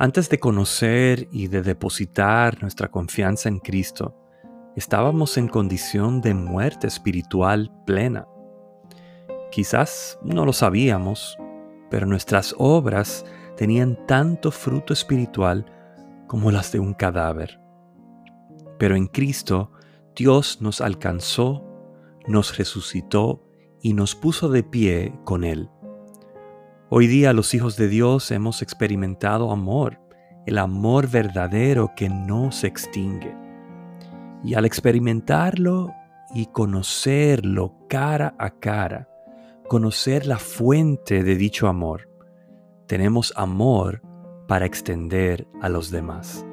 Antes de conocer y de depositar nuestra confianza en Cristo, estábamos en condición de muerte espiritual plena. Quizás no lo sabíamos, pero nuestras obras tenían tanto fruto espiritual como las de un cadáver. Pero en Cristo Dios nos alcanzó, nos resucitó y nos puso de pie con Él. Hoy día los hijos de Dios hemos experimentado amor, el amor verdadero que no se extingue. Y al experimentarlo y conocerlo cara a cara, conocer la fuente de dicho amor, tenemos amor para extender a los demás.